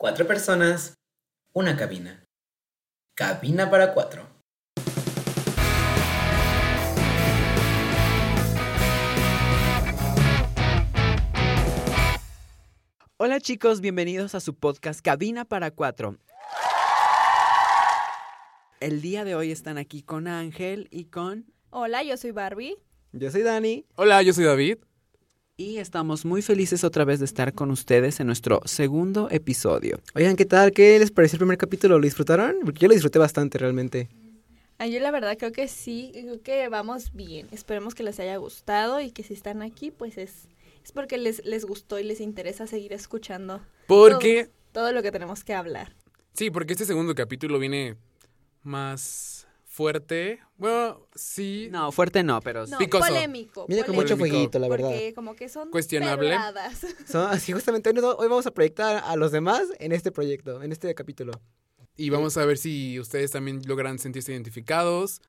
Cuatro personas, una cabina. Cabina para cuatro. Hola chicos, bienvenidos a su podcast Cabina para Cuatro. El día de hoy están aquí con Ángel y con... Hola, yo soy Barbie. Yo soy Dani. Hola, yo soy David. Y estamos muy felices otra vez de estar con ustedes en nuestro segundo episodio. Oigan, ¿qué tal? ¿Qué les pareció el primer capítulo? ¿Lo disfrutaron? Porque yo lo disfruté bastante realmente. Yo la verdad creo que sí, creo que vamos bien. Esperemos que les haya gustado y que si están aquí, pues es, es porque les, les gustó y les interesa seguir escuchando Porque, todo, todo lo que tenemos que hablar. sí, porque este segundo capítulo viene más fuerte. Bueno, sí, No, fuerte no, pero... No, Picoso. polémico. Mira con mucho fueguito, la verdad. Porque como que son Cuestionable. Son- así justamente hoy vamos a proyectar a los demás en este proyecto, en este capítulo. y vamos a ver si ustedes también logran sentirse identificados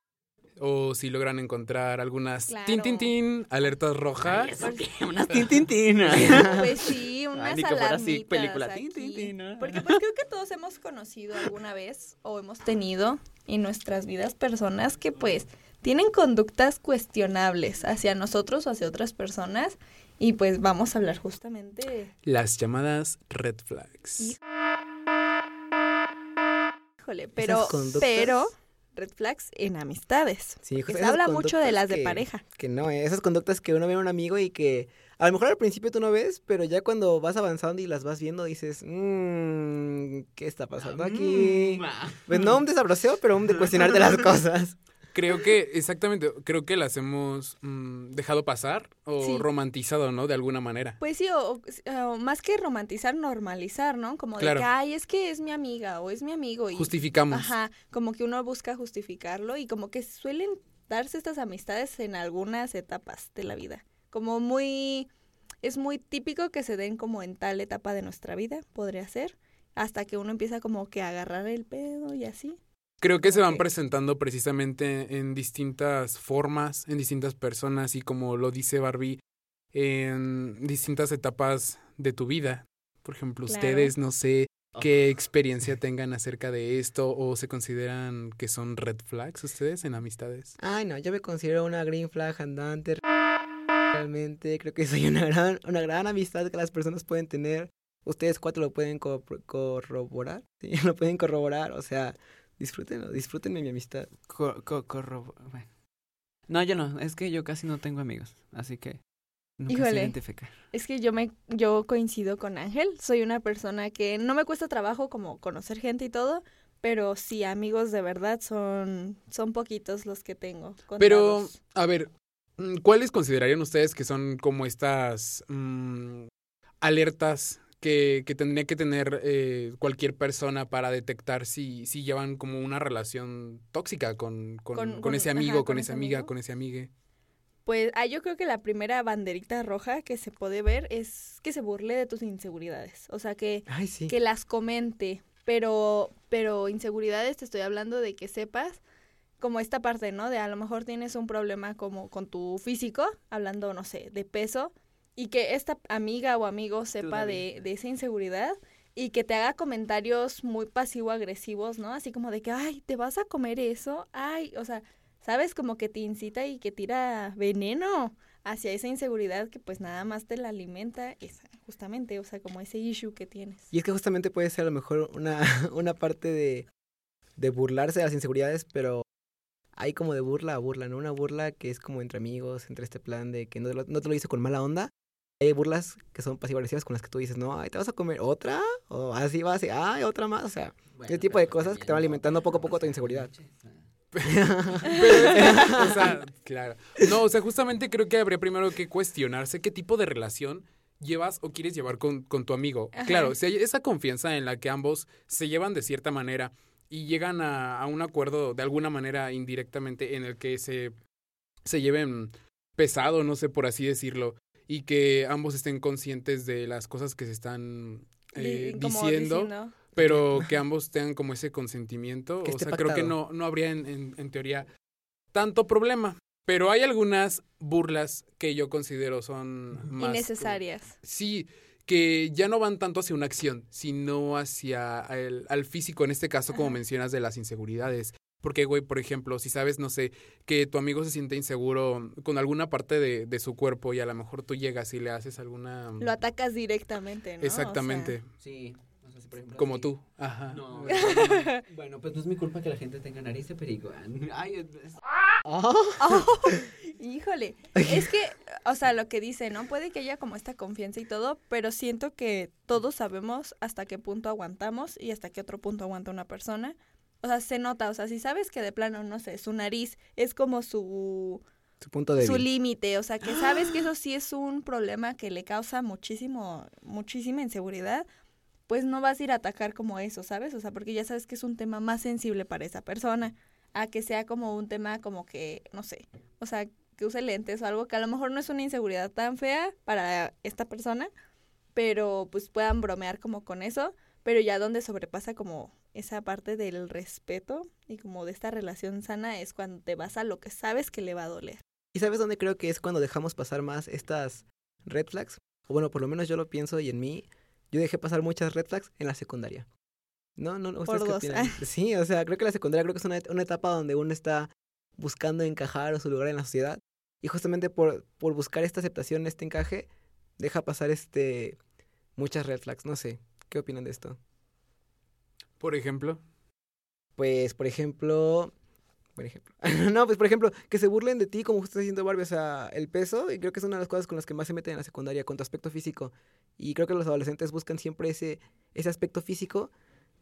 o si logran encontrar algunas Claro. tin tin tin alertas rojas. Unas tintintinas. Pues sí, unas ni que fuera así, película. aquí. Tin, tin, tin, ¿no? Porque pues creo que todos hemos conocido alguna vez o hemos tenido en nuestras vidas personas que pues tienen conductas cuestionables hacia nosotros o hacia otras personas y pues vamos a hablar justamente, Las llamadas red flags. Y- híjole, pero conductas- pero red flags en amistades. Sí, se habla mucho de las de pareja. Que no, eh, esas conductas que uno ve a un amigo y que a lo mejor al principio tú no ves, pero ya cuando vas avanzando y las vas viendo dices, mmm, ¿qué está pasando aquí? Mm. Pues no un desabroseo, pero un de cuestionarte las cosas. Creo que, exactamente, creo que las hemos mm, dejado pasar o Sí. romantizado, ¿no? De alguna manera. Pues sí, o, o más que romantizar, normalizar, ¿no? Como Claro. de que, ay, es que es mi amiga o es mi amigo. Y, Justificamos. Ajá, como que uno busca justificarlo y como que suelen darse estas amistades en algunas etapas de la vida. Como muy, es muy típico que se den como en tal etapa de nuestra vida, podría ser, hasta que uno empieza como que a agarrar el pedo y así. Creo que se van presentando precisamente en distintas formas, en distintas personas y como lo dice Barbie, en distintas etapas de tu vida. Por ejemplo, Claro. ustedes no sé qué experiencia tengan acerca de esto o se consideran que son red flags ustedes en amistades. Ay, no, yo me considero una green flag andante. Realmente creo que soy una gran, una gran amistad que las personas pueden tener. Ustedes cuatro lo pueden co- corroborar. Sí, lo pueden corroborar. O sea, disfrútenlo, disfruten de mi amistad. Co- co- corro- bueno. No, yo no, es que yo casi no tengo amigos, así que nunca sé Híjole. identificar. Es que yo me yo coincido con Ángel, soy una persona que no me cuesta trabajo como conocer gente y todo, pero sí amigos de verdad son son poquitos los que tengo. Pero, a ver, mm, ¿cuáles considerarían ustedes que son como estas mm, alertas que, que tendría que tener eh, cualquier persona para detectar si, si llevan como una relación tóxica con, con, Con- ese amigo, con, con esa amiga, amigo. con ese amigue? Pues ah, yo creo que la primera banderita roja que se puede ver es que se burle de tus inseguridades, o sea que Ay, sí. que las comente, pero pero inseguridades te estoy hablando de que sepas como esta parte, ¿no? De a lo mejor tienes un problema como con tu físico, hablando, no sé, de peso, y que esta amiga o amigo sepa de, de esa inseguridad y que te haga comentarios muy pasivo-agresivos, ¿no? Así como de que, ay, ¿te vas a comer eso? Ay, o sea, ¿sabes? Como que te incita y que tira veneno hacia esa inseguridad que pues nada más te la alimenta, esa, justamente, o sea, como ese issue que tienes. Y es que justamente puede ser a lo mejor una, una parte de, de burlarse de las inseguridades, pero hay como de burla a burla, ¿no? Una burla que es como entre amigos, entre este plan de que no, te lo- no te lo hice con mala onda. Hay burlas que son pasivo-agresivas con las que tú dices, no, ay, ¿te vas a comer otra? O así va, así, ay, otra más. O sea, ese tipo de cosas que te van alimentando poco a poco tu inseguridad. Pero, o sea, claro. No, o sea, justamente creo que habría primero que cuestionarse qué tipo de relación llevas o quieres llevar con, con tu amigo. Ajá. Claro, si hay esa confianza en la que ambos se llevan de cierta manera y llegan a, a un acuerdo de alguna manera indirectamente en el que se, se lleven pesado, no sé por así decirlo, y que ambos estén conscientes de las cosas que se están eh, diciendo, pero que ambos tengan como ese consentimiento. Que o sea, creo que no, no habría en, en- en teoría tanto problema. Pero hay algunas burlas que yo considero son más... Innecesarias. Sí, que ya no van tanto hacia una acción, sino hacia el, al físico, en este caso, como Ajá. mencionas, de las inseguridades. Porque, güey, por ejemplo, si sabes, no sé, que tu amigo se siente inseguro con alguna parte de, de su cuerpo y a lo mejor tú llegas y le haces alguna... Lo atacas directamente, ¿no? O sea, Exactamente, Sí. O sea, si por ejemplo, como tú. Ajá. No, bueno, pues no es mi culpa que la gente tenga nariz de perico. Ay, es- Ah, Híjole, es que, o sea, lo que dice, ¿no? Puede que haya como esta confianza y todo, pero siento que todos sabemos hasta qué punto aguantamos y hasta qué otro punto aguanta una persona. O sea, se nota, o sea, si sabes que de plano, no sé, su nariz es como su, Su punto débil. su límite, o sea, que sabes que eso sí es un problema que le causa muchísimo, muchísima inseguridad, pues no vas a ir a atacar como eso, ¿sabes? O sea, porque ya sabes que es un tema más sensible para esa persona, a que sea como un tema como que, no sé, o sea, que use lentes o algo que a lo mejor no es una inseguridad tan fea para esta persona, pero pues puedan bromear como con eso, pero ya donde sobrepasa como esa parte del respeto y como de esta relación sana es cuando te vas a lo que sabes que le va a doler. ¿Y sabes dónde creo que es cuando dejamos pasar más estas red flags? O bueno, por lo menos yo lo pienso y en mí, yo dejé pasar muchas red flags en la secundaria. No, no, no. ¿ustedes Por dos. opinan? Sí, o sea, creo que la secundaria creo que es una, una etapa donde uno está buscando encajar o su lugar en la sociedad. Y justamente por, por buscar esta aceptación, este encaje, deja pasar este muchas red flags. No sé, ¿qué opinan de esto? Por ejemplo. Pues, por ejemplo. Por ejemplo. no, pues por ejemplo, que se burlen de ti como está diciendo Barbie, o sea, el peso, y creo que es una de las cosas con las que más se meten en la secundaria, con tu aspecto físico. Y creo que los adolescentes buscan siempre ese, ese aspecto físico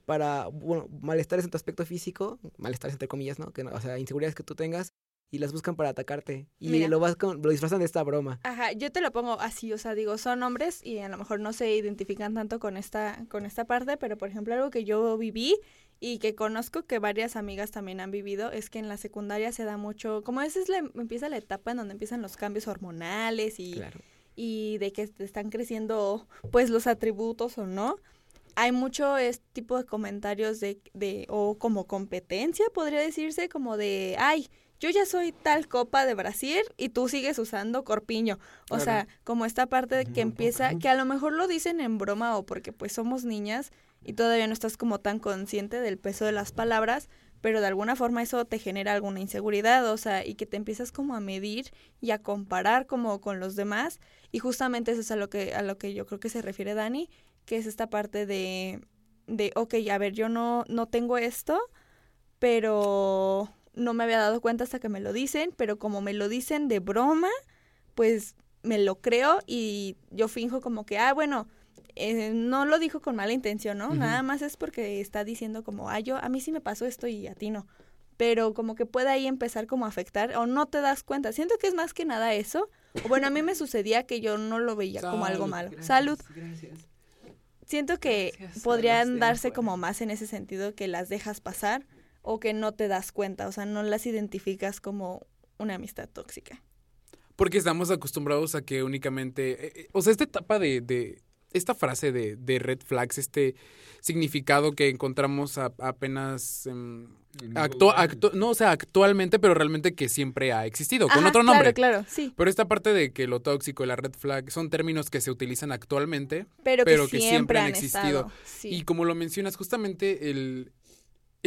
para, bueno, malestares en tu aspecto físico, malestares entre comillas, ¿no? Que, o sea, inseguridades que tú tengas, y las buscan para atacarte. Y Mira. lo, vas con- lo disfrazan de esta broma. Ajá, yo te lo pongo así, o sea, digo, son hombres y a lo mejor no se identifican tanto con esta, con esta parte, pero por ejemplo algo que yo viví y que conozco que varias amigas también han vivido es que en la secundaria se da mucho, como esa es la, empieza la etapa en donde empiezan los cambios hormonales y, Claro. y de que te están creciendo pues los atributos o no. Hay mucho este tipo de comentarios de, de, o como competencia, podría decirse, como de, ay, yo ya soy tal copa de Brasil y tú sigues usando corpiño. O Claro. sea, como esta parte de que empieza, que a lo mejor lo dicen en broma o porque pues somos niñas y todavía no estás como tan consciente del peso de las palabras, pero de alguna forma eso te genera alguna inseguridad, o sea, y que te empiezas como a medir y a comparar como con los demás y justamente eso es a lo que a lo que yo creo que se refiere Dani, que es esta parte de de ok, a ver, yo no no tengo esto, pero no me había dado cuenta hasta que me lo dicen, pero como me lo dicen de broma, pues me lo creo y yo finjo como que, ah, bueno, eh, no lo dijo con mala intención, ¿no? Nada más es porque está diciendo como, ah, yo, a mí sí me pasó esto y a ti no. Pero como que puede ahí empezar como a afectar o no te das cuenta. Siento que es más que nada eso. O bueno, a mí me sucedía que yo no lo veía como algo malo. Gracias, Salud. Gracias. Siento que Gracias podrían darse como más en ese sentido que las dejas pasar o que no te das cuenta, o sea, no las identificas como una amistad tóxica. Porque estamos acostumbrados a que únicamente. eh, eh, o sea, esta etapa de. de- esta frase de, de red flags, este significado que encontramos a- apenas. em, actu- actu- no, o sea, actualmente, pero realmente que siempre ha existido, con Ajá, otro nombre. Claro, claro, sí. Pero esta parte de que lo tóxico y la red flag son términos que se utilizan actualmente Pero, pero que, que siempre, siempre han han existido. estado. Sí. Y como lo mencionas, justamente el,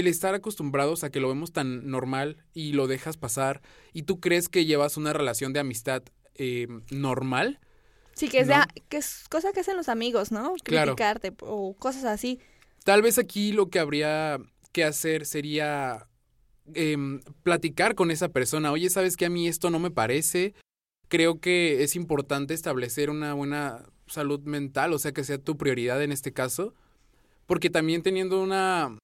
el estar acostumbrados a que lo vemos tan normal y lo dejas pasar y tú crees que llevas una relación de amistad eh, normal, Sí, que es, que es cosa que hacen los amigos, ¿no? Claro. Criticarte o cosas así. tal vez aquí lo que habría que hacer sería em, platicar con esa persona. Oye, ¿sabes que a mí esto no me parece? Creo que es importante establecer una buena salud mental, o sea, que sea tu prioridad en este caso, porque también teniendo una,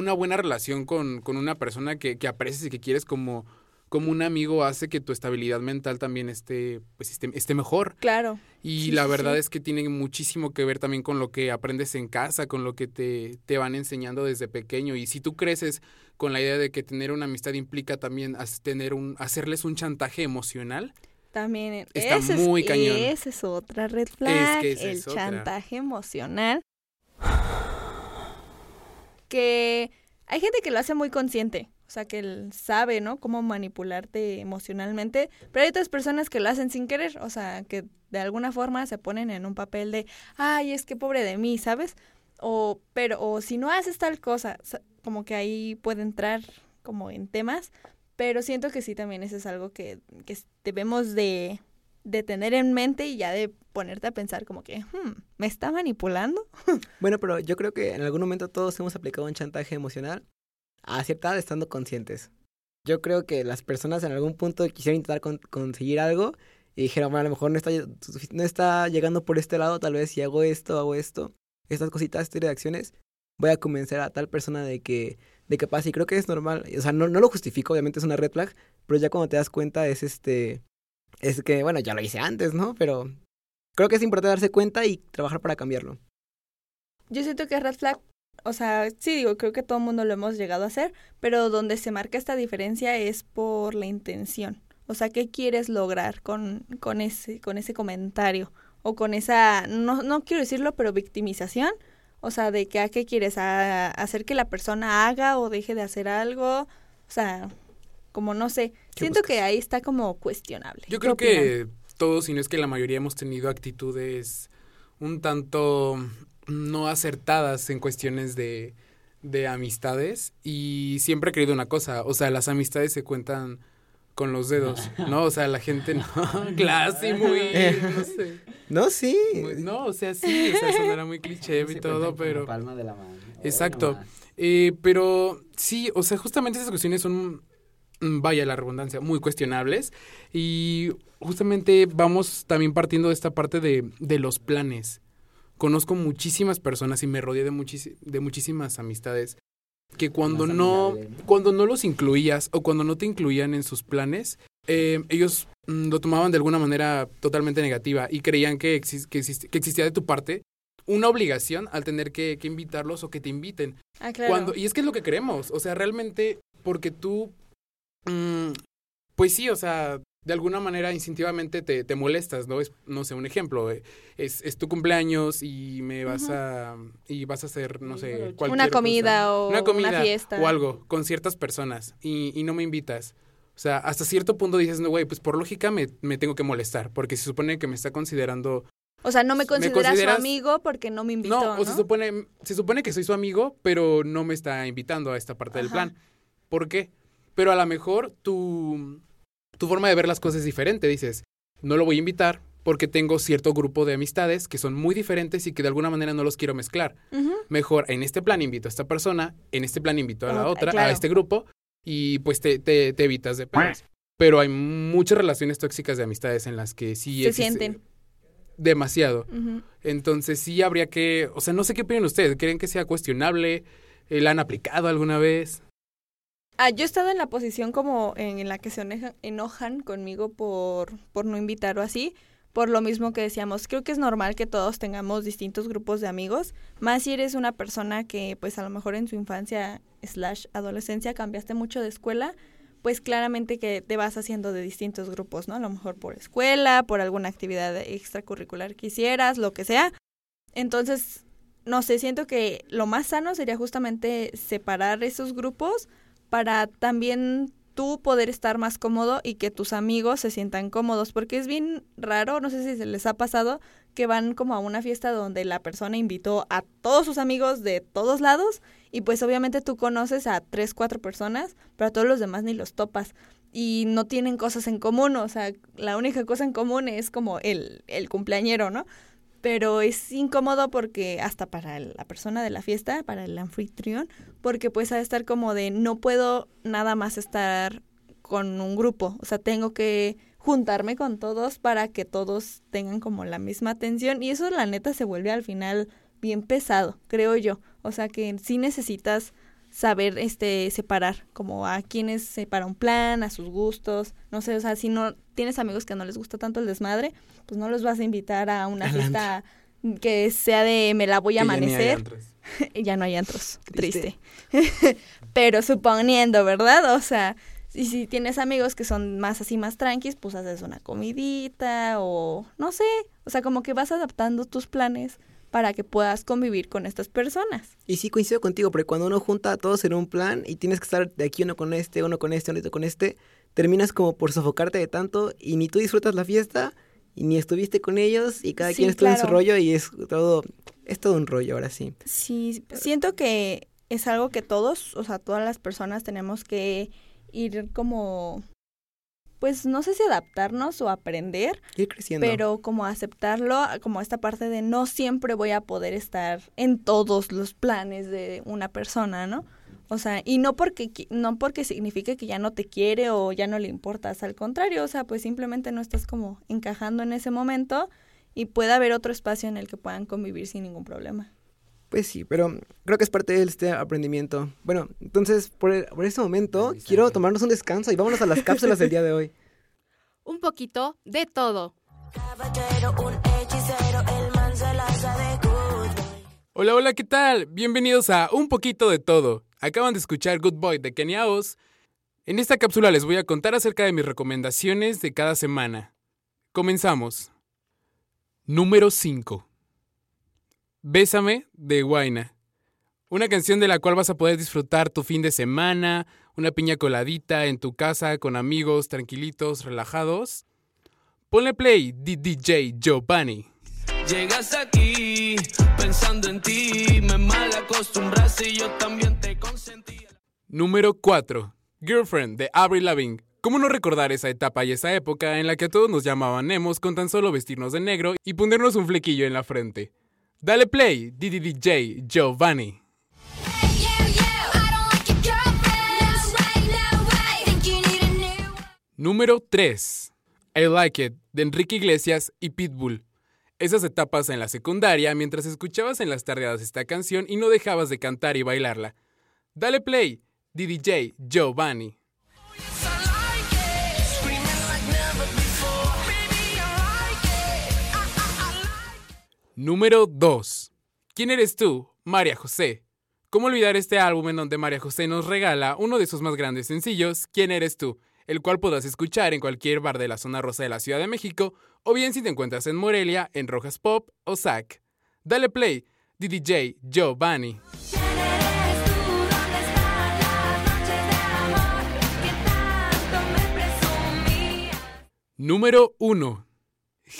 una buena relación con, con una persona que, que aprecias y que quieres como, como un amigo hace que tu estabilidad mental también esté, pues, esté, esté mejor. Claro. Y Sí, la verdad sí. es que tiene muchísimo que ver también con lo que aprendes en casa, con lo que te, te van enseñando desde pequeño. Y si tú creces con la idea de que tener una amistad implica también tener un, hacerles un chantaje emocional, También eh, Está ese muy es, cañón. Esa es otra red flag, que esa el es otra. chantaje emocional. Que hay gente que lo hace muy consciente. O sea, que él sabe, ¿no? Cómo manipularte emocionalmente. Pero hay otras personas que lo hacen sin querer. O sea, que de alguna forma se ponen en un papel de, ay, es que pobre de mí, ¿sabes? O, pero, o si no haces tal cosa, sa- como que ahí puede entrar como en temas. Pero siento que sí también eso es algo que, que debemos de, de tener en mente y ya de ponerte a pensar como que, hmm, ¿me está manipulando? Bueno, pero yo creo que en algún momento todos hemos aplicado un chantaje emocional a cierta edad estando conscientes. Yo creo que las personas en algún punto quisieron intentar con- conseguir algo y dijeron, bueno, a lo mejor no está, no está llegando por este lado, tal vez si hago esto, hago esto, estas cositas, este de acciones, voy a convencer a tal persona de que, de que pase. Y creo que es normal, o sea, no, no lo justifico, obviamente es una red flag, pero ya cuando te das cuenta es este, es que, bueno, ya lo hice antes, ¿no? Pero creo que es importante darse cuenta y trabajar para cambiarlo. Yo siento que red flag, o sea, sí digo, creo que todo el mundo lo hemos llegado a hacer, pero donde se marca esta diferencia es por la intención. O sea, ¿qué quieres lograr con, con, ese, con ese comentario? O con esa, no, no quiero decirlo, pero victimización. O sea, de que a qué quieres, a, hacer que la persona haga o deje de hacer algo. O sea, como no sé. ¿Qué Siento buscas? que ahí está como cuestionable. Yo ¿Qué creo opinan? que todos, si no es que la mayoría hemos tenido actitudes un tanto no acertadas en cuestiones de, de amistades y siempre he creído una cosa, o sea, las amistades se cuentan con los dedos, ¿no? O sea, la gente no, clase muy, no sé, No, sí. muy- no, o sea, sí, o sea, sonará muy cliché y todo, pero... palma de la mano. Exacto. Eh, pero sí, o sea, justamente esas cuestiones son, mm, vaya la redundancia, muy cuestionables. Y justamente vamos también partiendo de esta parte de, de los planes. Conozco muchísimas personas y me rodeé de, muchis- de muchísimas amistades que cuando no, cuando no los incluías o cuando no te incluían en sus planes, eh, ellos mm, lo tomaban de alguna manera totalmente negativa y creían que, exis- que, exist- que existía de tu parte una obligación al tener que, que invitarlos o que te inviten. Ah, claro. Cuando, y es que es lo que queremos, o sea, realmente porque tú, mm, pues sí, o sea, de alguna manera instintivamente te, te molestas, ¿no? Es, no sé, un ejemplo, eh, es, es tu cumpleaños y me vas a, y vas a hacer, no sé, Una cualquier una cosa. comida o una comida fiesta. o algo con ciertas personas y, y no me invitas. O sea, hasta cierto punto dices, no, güey, pues por lógica me, me tengo que molestar, porque se supone que me está considerando O sea, no me ¿Me considera consideras- su amigo porque no me invitó, no, ¿no? o se supone, se supone que soy su amigo, pero no me está invitando a esta parte del plan. ¿Por qué? Pero a lo mejor tu, tu forma de ver las cosas es diferente. Dices, no lo voy a invitar porque tengo cierto grupo de amistades que son muy diferentes y que de alguna manera no los quiero mezclar. Mejor en este plan invito a esta persona, en este plan invito a la otra, claro. a este grupo, y pues te, te, te evitas de pedos. Pero hay muchas relaciones tóxicas de amistades en las que sí Se sienten. demasiado. Entonces sí habría que, o sea, no sé qué opinan ustedes, ¿creen que sea cuestionable? Eh, ¿La han aplicado alguna vez? Ah, yo he estado en la posición como en, la que se enojan, enojan conmigo por, por no invitar o así, por lo mismo que decíamos. Creo que es normal que todos tengamos distintos grupos de amigos, más si eres una persona que pues a lo mejor en su infancia slash adolescencia cambiaste mucho de escuela, pues claramente que te vas haciendo de distintos grupos, ¿no? A lo mejor por escuela, por alguna actividad extracurricular que hicieras, lo que sea. Entonces, no sé, siento que lo más sano sería justamente separar esos grupos para también tú poder estar más cómodo y que tus amigos se sientan cómodos, porque es bien raro, no sé si se les ha pasado, que van como a una fiesta donde la persona invitó a todos sus amigos de todos lados y pues obviamente tú conoces a tres, cuatro personas, pero a todos los demás ni los topas y no tienen cosas en común, o sea, la única cosa en común es como el, el cumpleañero, ¿no? Pero es incómodo porque hasta para la persona de la fiesta, para el anfitrión, porque pues ha de estar como de no puedo nada más estar con un grupo, o sea, tengo que juntarme con todos para que todos tengan como la misma atención y eso la neta se vuelve al final bien pesado, creo yo. O sea, que sí necesitas saber este separar como a quienes para un plan, a sus gustos, no sé, o sea, si no tienes amigos que no les gusta tanto el desmadre, pues no los vas a invitar a una fiesta que sea de me la voy a Que ya ni hay amanecer. antros. ya no hay antros, Triste. triste. Pero suponiendo, ¿verdad? O sea, y si tienes amigos que son más así, más tranquis, pues haces una comidita o no sé, o sea, como que vas adaptando tus planes para que puedas convivir con estas personas. Y sí coincido contigo, porque cuando uno junta a todos en un plan y tienes que estar de aquí uno con este, uno con este, uno con este, terminas como por sofocarte de tanto y ni tú disfrutas la fiesta y ni estuviste con ellos y cada Sí, quien estuvo en su rollo y es todo, es todo un rollo ahora sí. Sí, siento que es algo que todos, o sea, todas las personas tenemos que ir como, pues no sé si adaptarnos o aprender, Ir creciendo. pero como aceptarlo, como esta parte de no siempre voy a poder estar en todos los planes de una persona, ¿no? O sea, y no porque no porque signifique que ya no te quiere o ya no le importas, al contrario, o sea, pues simplemente no estás como encajando en ese momento y puede haber otro espacio en el que puedan convivir sin ningún problema. Pues sí, pero creo que es parte de este aprendimiento. Bueno, entonces por, el- por este momento quiero tomarnos un descanso y vámonos a las cápsulas del día de hoy. Un poquito de todo. Caballero, un hechicero, el man se sabe good boy. Hola, hola, ¿qué tal? Bienvenidos a Un poquito de todo. Acaban de escuchar Good Boy de Kenia Oz. En esta cápsula les voy a contar acerca de mis recomendaciones de cada semana. Comenzamos. Número 5. Bésame de Guaina. Una canción de la cual vas a poder disfrutar tu fin de semana, una piña coladita en tu casa con amigos tranquilitos, relajados. Ponle play, DJ Giovanni. Llegas aquí pensando en ti, me mal acostumbraste y yo también te consentí. Número 4. Girlfriend de Avril Lavigne. ¿Cómo no recordar esa etapa y esa época en la que a todos nos llamaban emos con tan solo vestirnos de negro y ponernos un flequillo en la frente? Dale play, DJ Giovanni. Número 3. I Like It de Enrique Iglesias y Pitbull. Esas etapas en la secundaria mientras escuchabas en las tardeadas esta canción y no dejabas de cantar y bailarla. Dale play, DJ Giovanni. Número 2. ¿Quién eres tú? María José. ¿Cómo olvidar este álbum en donde María José nos regala uno de sus más grandes sencillos, ¿Quién eres tú? El cual podrás escuchar en cualquier bar de la zona rosa de la Ciudad de México, o bien si te encuentras en Morelia, en Rojas Pop o SAC. Dale play, DJ Giovanni. Número 1.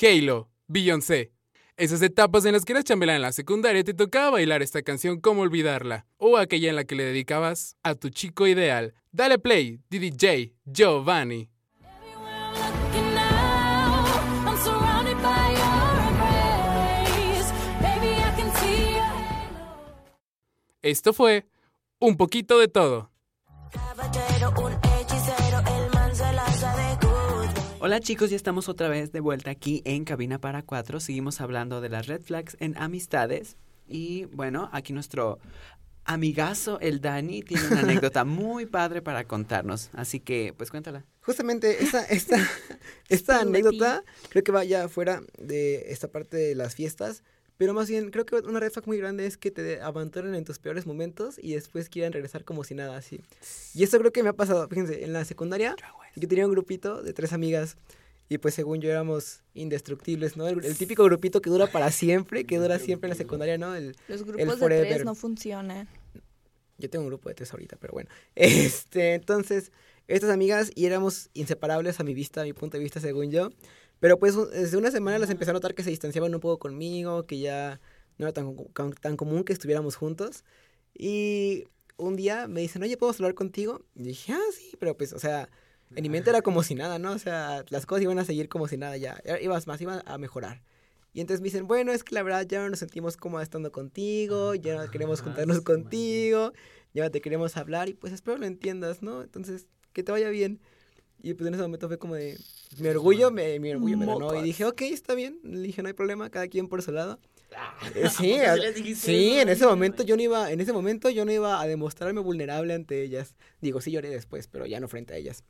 Halo, Beyoncé. Esas etapas en las que eras chambelán en la secundaria te tocaba bailar esta canción como olvidarla, o aquella en la que le dedicabas a tu chico ideal. Dale play, DJ Giovanni. Esto fue un poquito de todo. Hola chicos, ya estamos otra vez de vuelta aquí en Cabina para Cuatro. Seguimos hablando de las red flags en amistades. Y bueno, aquí nuestro amigazo, el Dani, tiene una anécdota muy padre para contarnos. Así que, pues cuéntala. Justamente esta, esta, esta anécdota creo que va ya fuera de esta parte de las fiestas, pero más bien creo que una red flag muy grande es que te abandonen en tus peores momentos y después quieran regresar como si nada así. Y esto creo que me ha pasado, fíjense, en la secundaria yo tenía un grupito de tres amigas y pues según yo éramos indestructibles, ¿no? El, el típico grupito que dura para siempre, que dura siempre en la secundaria, ¿no? El, Los grupos de forever. tres no funcionan. yo tengo un grupo de tres ahorita, pero bueno. Este, entonces, estas amigas y éramos inseparables a mi vista, a mi punto de vista, según yo. Pero pues desde una semana las empecé a notar que se distanciaban un poco conmigo, que ya no era tan, tan, común que estuviéramos juntos. Y un día me dicen, oye, ¿puedo hablar contigo? Y dije, ah, sí, pero pues, o sea, en mi mente era como si nada, ¿no? O sea, las cosas iban a seguir como si nada ya. Ibas más, iban a mejorar. Y entonces me dicen, bueno, es que la verdad ya no nos sentimos cómodas estando contigo, ya no queremos juntarnos contigo, ya no te queremos hablar y pues espero lo entiendas, ¿no? Entonces, que te vaya bien. Y pues en ese momento fue como de, mi orgullo, me, mi orgullo me ganó. Y dije, ok, está bien. Le dije, no hay problema, cada quien por su lado. Eh, sí, sí a- en ese momento yo no iba, en ese momento yo no iba a demostrarme vulnerable ante ellas. Digo, sí lloré después, pero ya no frente a ellas.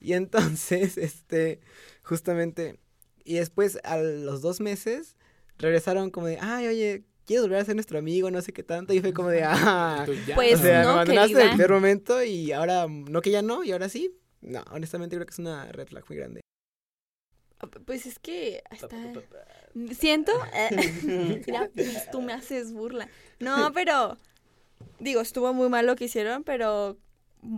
Y entonces, este, justamente, y después a los dos meses regresaron como de, ay, oye, ¿quieres volver a ser nuestro amigo? No sé qué tanto. Y fue como de, ah. Pues o sea, no, me abandonaste en el peor momento y ahora, no que ya no, y ahora sí. No, honestamente creo que es una red flag muy grande. Pues es que está, Siento. eh, mira, pues, tú me haces burla. No, pero. Digo, estuvo muy mal lo que hicieron, pero.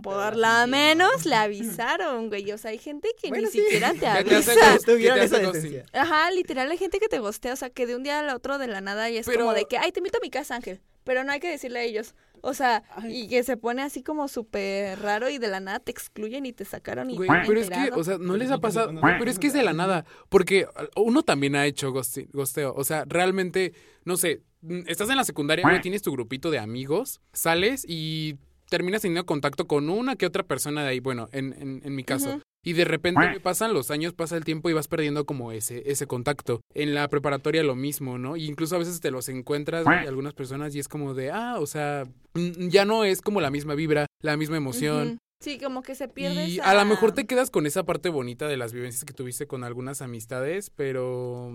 Por la menos le avisaron, güey. O sea, hay gente que Bueno, ni sí. siquiera te Ya te avisa. te. Ajá, literal, hay gente que te gostea. O sea, que de un día al otro de la nada y es Pero- como de que, ay, te invito a mi casa, Ángel. Pero no hay que decirle a ellos. O sea, Ay. y que se pone así como súper raro y de la nada te excluyen y te sacaron y Güey, pero es que, o sea, no les ha pasado. Pero es que es de la nada. Porque uno también ha hecho gosteo. O sea, realmente, no sé, mm, estás en la secundaria, güey, tienes tu grupito de amigos, sales y terminas teniendo contacto con una que otra persona de ahí. Bueno, en, en, en mi caso. Y de repente pasan los años, pasa el tiempo y vas perdiendo como ese, ese contacto. En la preparatoria lo mismo, ¿no? Y incluso a veces te los encuentras, güey, algunas personas, y es como de, ah, o sea, mm, ya no es como la misma vibra, la misma emoción. Sí, como que se pierde Y esa- a lo mejor te quedas con esa parte bonita de las vivencias que tuviste con algunas amistades, pero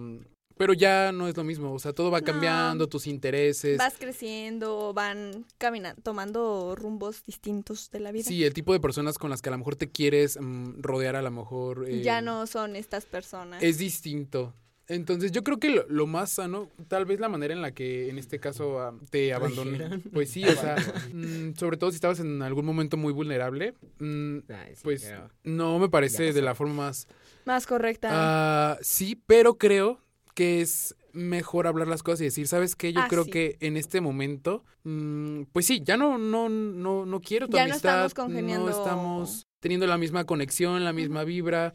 pero ya no es lo mismo, o sea, todo va No. cambiando, tus intereses. Vas creciendo, van caminando, tomando rumbos distintos de la vida. Sí, el tipo de personas con las que a lo mejor te quieres mm, rodear a lo mejor eh, Ya no son estas personas. es distinto. Entonces yo creo que lo, lo más sano, tal vez la manera en la que en este caso te abandonan. Dijeron. Pues sí, o sea, mm, sobre todo si estabas en algún momento muy vulnerable, mm, Ay, sí, pues no me parece de la forma más Más correcta. Ah, sí, pero creo que es mejor hablar las cosas y decir, ¿sabes qué? Yo Ah, creo sí. que en este momento, mm, pues sí, ya no, no, no, no quiero tu Ya no estamos congeniando. No estamos teniendo la misma conexión, la misma vibra.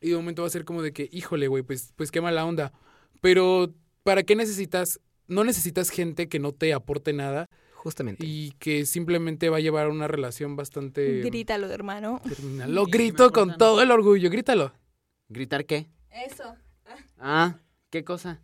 Y de momento va a ser como de que, híjole, güey, pues, pues qué mala onda. Pero, ¿para qué necesitas? No necesitas gente que no te aporte nada Justamente. y que simplemente va a llevar a una relación bastante Grítalo, hermano. terminal. Lo Sí, grito con todo el orgullo, grítalo. ¿Gritar qué? Eso. Ah, ¿qué cosa?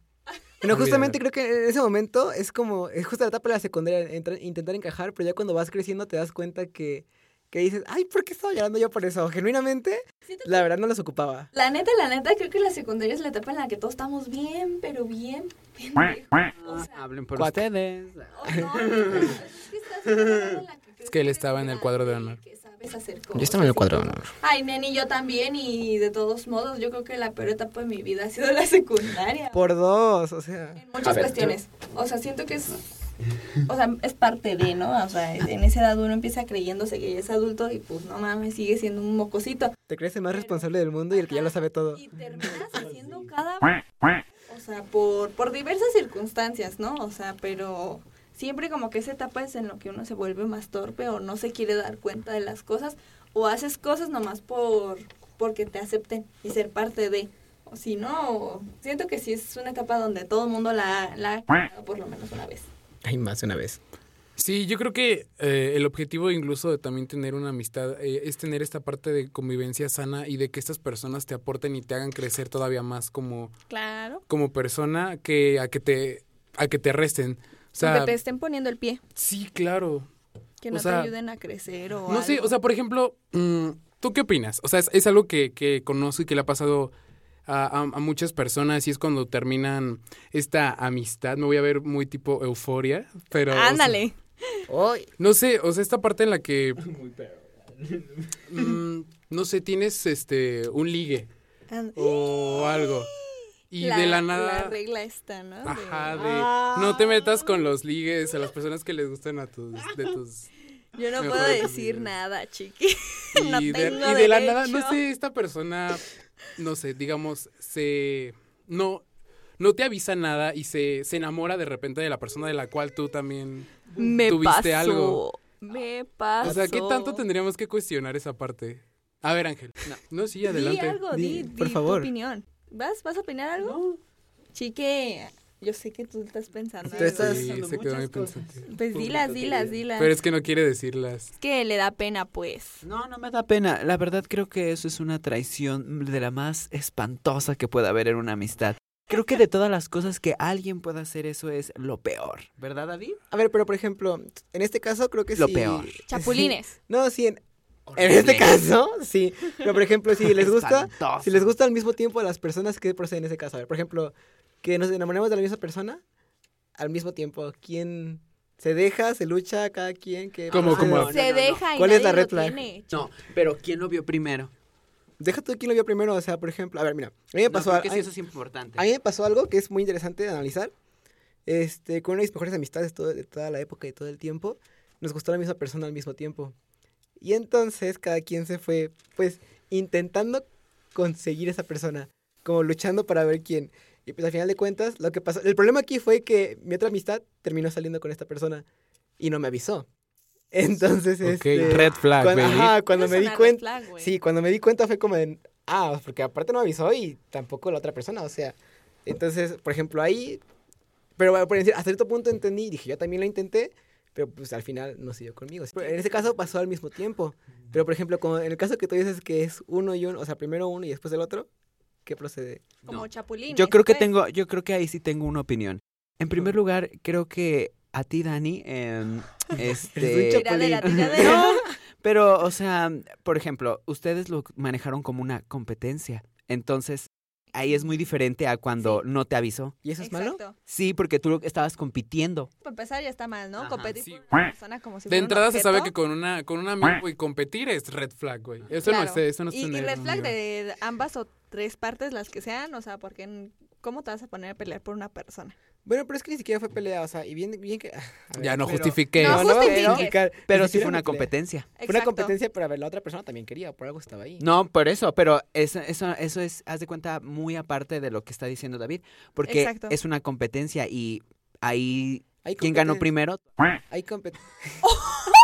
Bueno, justamente creo que en ese momento es como, es justo la etapa de la secundaria, entra- intentar encajar, pero ya cuando vas creciendo te das cuenta que, que dices, ay, ¿por qué estaba llorando yo por eso? Genuinamente, la verdad no los ocupaba. La neta, la neta, creo que la secundaria es la etapa en la que todos estamos bien, pero bien pendejos. O sea, Hablen por ustedes. oh, no, no, es que estás en la Es que él estaba en el cuadro de honor. que sabes hacer Yo estaba en el cuadro de honor. Ay, neni, yo también, y de todos modos, yo creo que la peor etapa de mi vida ha sido la secundaria. Por dos, o sea. En muchas cuestiones. O sea, siento que es. O sea, es parte de, ¿no? O sea, en esa edad uno empieza creyéndose que ya es adulto y pues no mames, sigue siendo un mocosito. Te crees el más responsable del mundo y el que ya lo sabe todo. Y terminas haciendo cada. O sea, por, por diversas circunstancias, ¿no? O sea, pero siempre como que esa etapa es en lo que uno se vuelve más torpe o no se quiere dar cuenta de las cosas o haces cosas nomás por porque te acepten y ser parte de. O si no, siento que sí es una etapa donde todo el mundo la, la ha por lo menos una vez. Ay, más de una vez. Sí, yo creo que eh, el objetivo incluso de también tener una amistad eh, es tener esta parte de convivencia sana y de que estas personas te aporten y te hagan crecer todavía más como, Claro. como persona que a que te a que te resten. O sea, Aunque te estén poniendo el pie, sí, claro. que O no sea, te ayuden a crecer o No sé, o sea, por ejemplo, mm, ¿tú qué opinas? O sea, es, es algo que, que conozco y que le ha pasado a, a- a muchas personas y es cuando terminan esta amistad. Me voy a ver muy tipo euforia, pero... o sea, Ándale. Hoy. no sé, o sea, esta parte en la que... mm, no sé, tienes este un ligue And- o algo. Y de la nada... La regla esta, ¿no? Ajá, de no te metas con los ligues a las personas que les gustan a tus, de tus Yo no puedo decir nada, chiqui. no y, de, tengo y de la nada, no sé, esta persona, no sé, digamos, se no no te avisa nada y se, se enamora de repente de la persona de la cual tú también Me tuviste pasó. algo. Me pasó. O sea, ¿qué tanto tendríamos que cuestionar esa parte? A ver, Ángel. No, sí, adelante. Di algo, di, Di, di por tu favor. opinión. ¿Vas? ¿Vas a opinar algo? Chique, yo sé que tú estás pensando. Tú estás- Sí, pensando se quedó muy. Pues dilas, dilas, dilas. Pero es que no quiere decirlas. Es que le da pena, pues. No, no me da pena. La verdad creo que eso es una traición de la más espantosa que pueda haber en una amistad. Creo que de todas las cosas que alguien pueda hacer, eso es lo peor. ¿Verdad, David? A ver, pero por ejemplo, en este caso creo que Lo sí. peor. Chapulines. sí. No, sí, en, en este caso, sí. Pero por ejemplo, si les gusta, si les gusta al mismo tiempo a las personas que proceden en ese caso. A ver, por ejemplo, que nos enamoremos de la misma persona al mismo tiempo. ¿Quién se deja, se lucha, cada quien? que ¿Cómo, cómo? no, Se no, no. deja y ¿Cuál es nadie la lo red flag? tiene. No, pero ¿quién lo vio primero? deja tú quién lo vio primero, o sea, por ejemplo, a ver, mira, a mí me No, pasó, creo a, que sí, eso es importante. a mí me pasó algo que es muy interesante de analizar. Este, con una de mis mejores amistades todo- de toda la época y todo el tiempo, nos gustó la misma persona al mismo tiempo. Y entonces cada quien se fue, pues, intentando conseguir esa persona, como luchando para ver quién. Y pues al final de cuentas, lo que pasó, el problema aquí fue que mi otra amistad terminó saliendo con esta persona y no me avisó. Entonces, Ok, este, red flag, cuando, baby. ajá, cuando me di cuenta, sí, cuando me di cuenta fue como de, ah, porque aparte no me avisó y tampoco la otra persona, o sea, entonces, por ejemplo, ahí, pero bueno, por decir, hasta cierto punto entendí, dije, yo también lo intenté, pero pues al final no siguió conmigo. Pero en ese caso pasó al mismo tiempo, pero por ejemplo, como en el caso que tú dices que es uno y uno, o sea, primero uno y después el otro, ¿qué procede? Como No. chapulín. Yo creo que tengo, yo creo que ahí sí tengo una opinión. En primer lugar, creo que a ti, Dani, em, este... Tiradera, chapulín. tiradera. No, pero, o sea, por ejemplo, ustedes lo manejaron como una competencia. Entonces, ahí es muy diferente a cuando no te avisó. ¿Y eso es malo? Sí, porque tú estabas compitiendo. Para empezar ya está mal, ¿no? Ajá. Competir Sí. por una persona como si De fuera un entrada se sabe que con una con un amigo, güey, competir es red flag, güey. Eso no es eso no es y, y tener red un flag amigo. de ambas o tres partes, las que sean, o sea, porque ¿cómo te vas a poner a pelear por una persona? Bueno, pero es que ni siquiera fue pelea, o sea, y bien, bien que... ver, Ya no pero- justifiqué. No, No, Pero sí fue una competencia. Fue una competencia, pero a ver, la otra persona también quería, por algo estaba ahí. No, por eso, pero eso, eso, eso es, haz de cuenta, muy aparte de lo que está diciendo David, porque Exacto. es una competencia y ahí, ¿quién ganó primero? Hay competencia.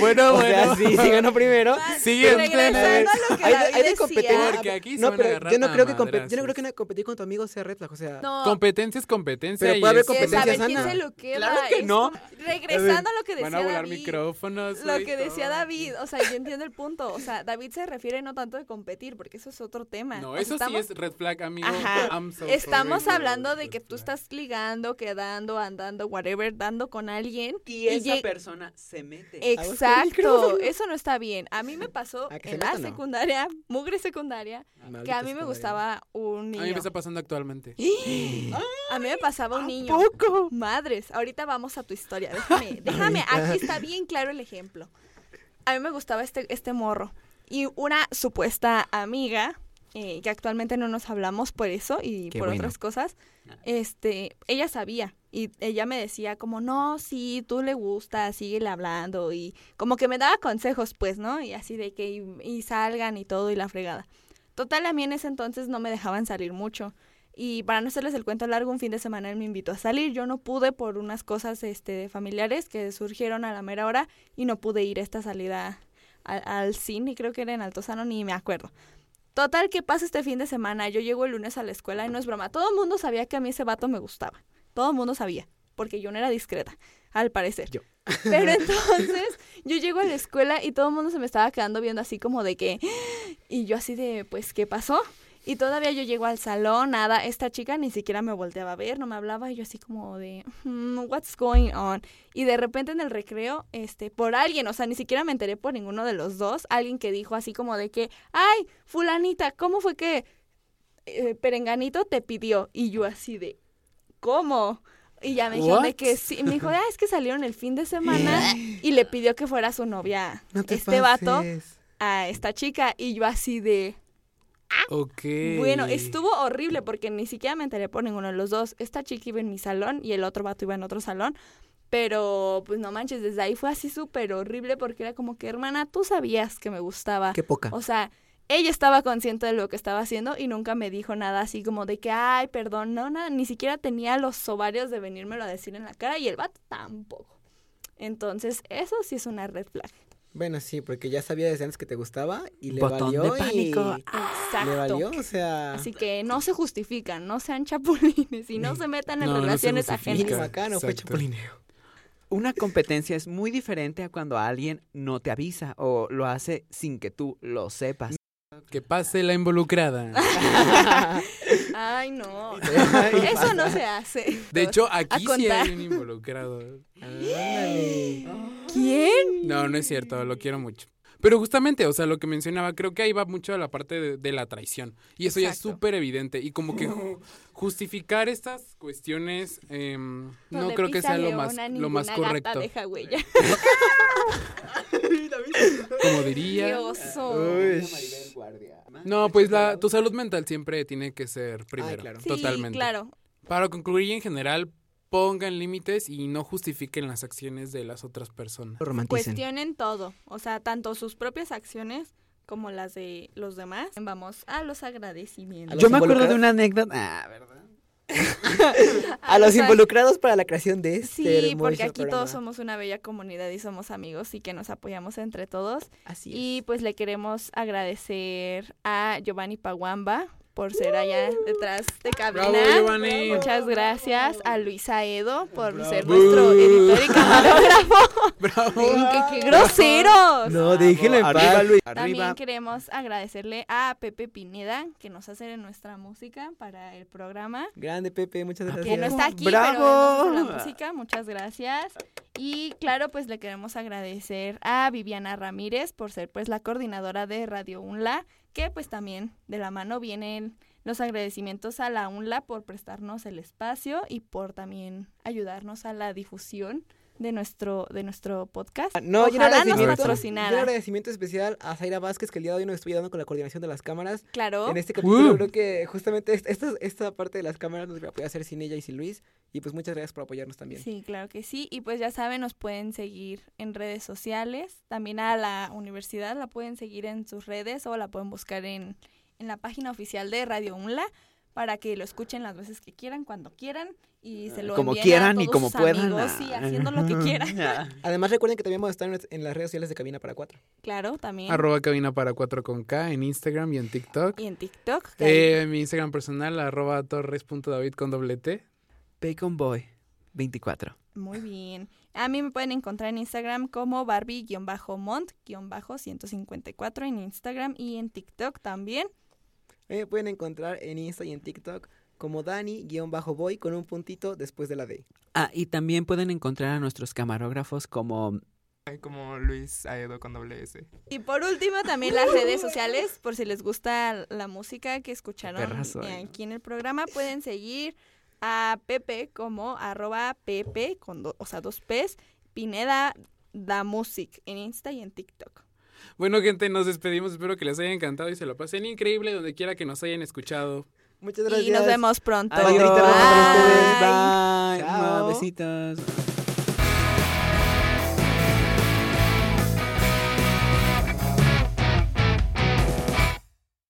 Bueno, O sea, bueno. sí, sí ganó primero. Siguiente. Regresando a lo que Hay de- competir, Porque aquí se No, van a pero agarrar yo no creo que yo no creo que competir con tu amigo sea red flag, o sea, No, Competencia es competencia Pero y puede haber competencia saber quién sana. se lo queda. Claro que no. Regresando a lo que decía Van a volar David. micrófonos. Lo que decía todo. David, o sea, yo entiendo el punto. O sea, David se refiere no tanto de competir, porque eso es otro tema. No, O sea, eso estamos- sí es red flag, amigo. Ajá. I'm so Estamos sorry, hablando de que tú estás ligando, quedando, andando, whatever, dando con alguien. Y esa persona se mete. Exacto, eso no está bien. A mí me pasó ¿A que se en la no? secundaria, mugre secundaria, que a mí me gustaba un A mí niño. me está pasando actualmente. A mí me pasaba un niño. Madres, ahorita vamos a tu historia. Déjame, déjame, aquí está bien claro el ejemplo. A mí me gustaba este, este morro. Y una supuesta amiga, eh, que actualmente no nos hablamos por eso y Qué por bueno. otras cosas, este, ella sabía. Y ella me decía como, no, sí, tú le gusta, síguele hablando. Y como que me daba consejos, pues, ¿no? Y así de que y, salgan y todo y la fregada. Total, a mí en ese entonces no me dejaban salir mucho. Y para no hacerles el cuento largo, un fin de semana él me invitó a salir. Yo no pude por unas cosas este, familiares que surgieron a la mera hora y no pude ir a esta salida al, al cine, creo que era en Altozano, ni me acuerdo. Total, que pasa este fin de semana? Yo llego el lunes a la escuela y no es broma. Todo el mundo sabía que a mí ese vato me gustaba. Todo el mundo sabía, porque yo no era discreta, al parecer. Yo. Pero entonces yo llego a la escuela y todo el mundo se me estaba quedando viendo así como de que... Y yo así de, pues, ¿qué pasó? Y todavía yo llego al salón, nada, esta chica ni siquiera me volteaba a ver, no me hablaba, y yo así como de, "Hmm, what's going on? Y de repente en el recreo, este, por alguien, o sea, ni siquiera me enteré por ninguno de los dos, alguien que dijo así como de que, ay, fulanita, ¿cómo fue que eh, Perenganito te pidió? Y yo así de, ¿cómo? Y ya me dijeron de que sí, me dijo, ah, es que salieron el fin de semana y le pidió que fuera su novia, No te este vato, pases. a esta chica, y yo así de... Ok. Bueno, estuvo horrible porque ni siquiera me enteré por ninguno de los dos. Esta chica iba en mi salón y el otro vato iba en otro salón. Pero, pues no manches, desde ahí fue así súper horrible porque era como que, hermana, tú sabías que me gustaba. Qué poca. O sea, ella estaba consciente de lo que estaba haciendo y nunca me dijo nada así como de que, ay, perdón, no, nada, ni siquiera tenía los ovarios de venírmelo a decir en la cara y el vato tampoco. Entonces, eso sí es una red flag. Bueno, sí, porque ya sabía desde antes que te gustaba y le Botón de valió pánico. y... Exacto. Le valió, o sea... Así que no se justifican, no sean chapulines y no se metan en No, no relaciones ajenas. acá no fue chapulineo. Una competencia es muy diferente a cuando alguien no te avisa o lo hace sin que tú lo sepas. Que pase la involucrada. Ay, no. Eso no se hace. De hecho, aquí sí contar. hay un involucrado. Ándale. ¿Quién? No, no es cierto, lo quiero mucho. Pero justamente, o sea, lo que mencionaba, creo que ahí va mucho a la parte de, de la traición. Y eso ya es súper evidente. Y como que ju- justificar estas cuestiones em, no creo que sea lo más, lo más gata correcto. deja huella. Como diría. Qué No, pues la, tu salud mental siempre tiene que ser primero. claro. Sí, Totalmente. claro. Para concluir en general, pongan límites y no justifiquen las acciones de las otras personas. Cuestionen todo, o sea, tanto sus propias acciones como las de los demás. Vamos a los agradecimientos. ¿A Yo me acuerdo de una anécdota. Ah, ¿verdad? A los los involucrados para la creación de este Sí, porque aquí programa. todos somos una bella comunidad y somos amigos y que nos apoyamos entre todos. Así Y es. pues le queremos agradecer a Giovanni Paguamba por ser allá detrás de cabina. ¡Bravo! Muchas gracias a Luisa Edo por ser nuestro editor y camarógrafo. ¡Bravo! ¡Qué, qué groseros! No, déjenlo en. Luis. También queremos agradecerle a Pepe Pineda que nos hace nuestra música para el programa. Grande Pepe, muchas gracias. Que no está aquí, ¡Bravo! pero la música. Muchas gracias. Y claro, pues le queremos agradecer a Viviana Ramírez por ser pues la coordinadora de Radio UNLA, que pues también de la mano vienen los agradecimientos a la UNLA por prestarnos el espacio y por también ayudarnos a la difusión de nuestro de nuestro podcast. Ah, No, y un agradecimiento, especial a Zaira Vázquez, que el día de hoy nos estoy ayudando con la coordinación de las cámaras. Claro. En este capítulo Uh. creo que justamente est- esta, esta parte de las cámaras nos la podía hacer sin ella y sin Luis. Y pues muchas gracias por apoyarnos también. Sí, claro que sí. Y pues ya saben, nos pueden seguir en redes sociales. También a la universidad la pueden seguir en sus redes o la pueden buscar en, en la página oficial de Radio UNLA para que lo escuchen las veces que quieran, cuando quieran y se lo Como envíen a quieran y como sus puedan. amigos, ah. sí, haciendo lo que quieran. Ah. Además recuerden que también vamos a estar en, las redes sociales de Cabina para Cuatro. Claro, también. Arroba cabina para 4 con K en Instagram y en TikTok. Y en TikTok. Eh, mi Instagram personal, arroba torres.david con doble T. Bacon Boy 24. Muy bien. A mí me pueden encontrar en Instagram como Barbie-Mont-154 en Instagram y en TikTok también. Me pueden encontrar en Insta y en TikTok como Dani-Boy con un puntito después de la D. Ah, y también pueden encontrar a nuestros camarógrafos como Como Luis Aedo con doble S. Y por último, también las redes sociales, por si les gusta la música que escucharon perrazo, eh, eh. aquí en el programa, pueden seguir a Pepe como arroba Pepe, con do- o sea, dos P's, Pineda da Music en Insta y en TikTok. Bueno, gente, nos despedimos. Espero que les haya encantado y se lo pasen increíble donde quiera que nos hayan escuchado. Muchas gracias. Y nos vemos pronto. Ustedes. Bye. Chao. Besitos.